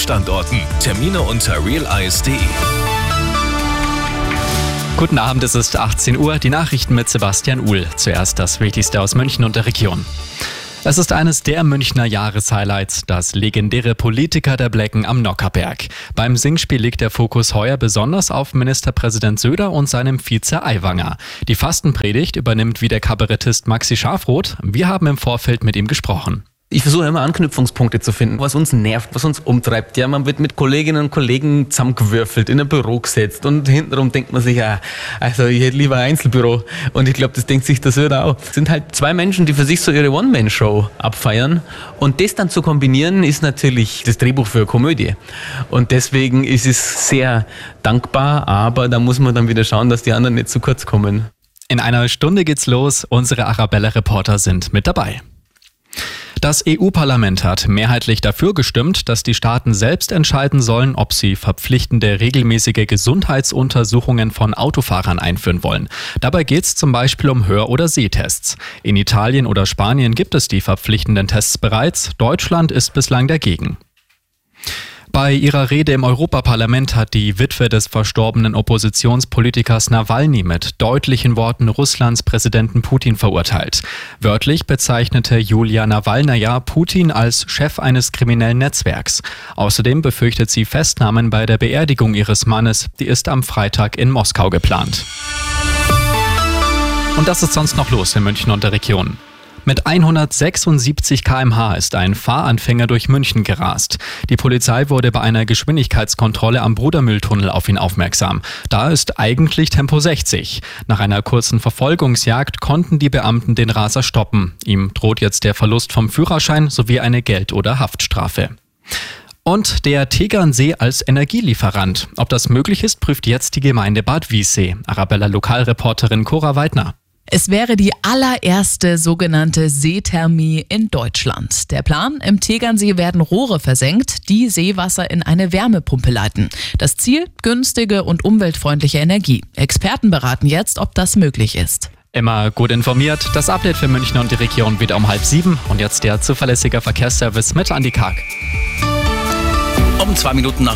Standorten. Termine unter realize.de. Guten Abend, es ist 18 Uhr. Die Nachrichten mit Sebastian Uhl. Zuerst das Wichtigste aus München und der Region. Es ist eines der Münchner Jahreshighlights, das legendäre Politiker der Blecken am Nockerberg. Beim Singspiel liegt der Fokus heuer besonders auf Ministerpräsident Söder und seinem Vize Aiwanger. Die Fastenpredigt übernimmt wieder Kabarettist Maxi Schafroth. Wir haben im Vorfeld mit ihm gesprochen. Ich versuche immer Anknüpfungspunkte zu finden, was uns nervt, was uns umtreibt. Ja, man wird mit Kolleginnen und Kollegen zusammengewürfelt, in ein Büro gesetzt und hintenrum denkt man sich, ja, also ich hätte lieber ein Einzelbüro. Und ich glaube, das denkt sich der Söder auch. Es sind halt zwei Menschen, die für sich so ihre One-Man-Show abfeiern. Und das dann zu kombinieren, ist natürlich das Drehbuch für Komödie. Und deswegen ist es sehr dankbar, aber da muss man dann wieder schauen, dass die anderen nicht zu kurz kommen. In einer Stunde geht's los. Unsere Arabella-Reporter sind mit dabei. Das EU-Parlament hat mehrheitlich dafür gestimmt, dass die Staaten selbst entscheiden sollen, ob sie verpflichtende regelmäßige Gesundheitsuntersuchungen von Autofahrern einführen wollen. Dabei geht es zum Beispiel um Hör- oder Sehtests. In Italien oder Spanien gibt es die verpflichtenden Tests bereits. Deutschland ist bislang dagegen. Bei ihrer Rede im Europaparlament hat die Witwe des verstorbenen Oppositionspolitikers Nawalny mit deutlichen Worten Russlands Präsidenten Putin verurteilt. Wörtlich bezeichnete Julia Nawalnaja Putin als Chef eines kriminellen Netzwerks. Außerdem befürchtet sie Festnahmen bei der Beerdigung ihres Mannes, die ist am Freitag in Moskau geplant. Und das ist sonst noch los in München und der Region. Mit 176 km/h ist ein Fahranfänger durch München gerast. Die Polizei wurde bei einer Geschwindigkeitskontrolle am Brudermülltunnel auf ihn aufmerksam. Da ist eigentlich Tempo 60. Nach einer kurzen Verfolgungsjagd konnten die Beamten den Raser stoppen. Ihm droht jetzt der Verlust vom Führerschein sowie eine Geld- oder Haftstrafe. Und der Tegernsee als Energielieferant. Ob das möglich ist, prüft jetzt die Gemeinde Bad Wiessee. Arabella Lokalreporterin Cora Weidner. Es wäre die allererste sogenannte Seethermie in Deutschland. Der Plan, im Tegernsee werden Rohre versenkt, die Seewasser in eine Wärmepumpe leiten. Das Ziel, günstige und umweltfreundliche Energie. Experten beraten jetzt, ob das möglich ist. Immer gut informiert. Das Update für München und die Region wieder um halb sieben. Und jetzt der zuverlässige Verkehrsservice mit Andi Karg. Um zwei Minuten nach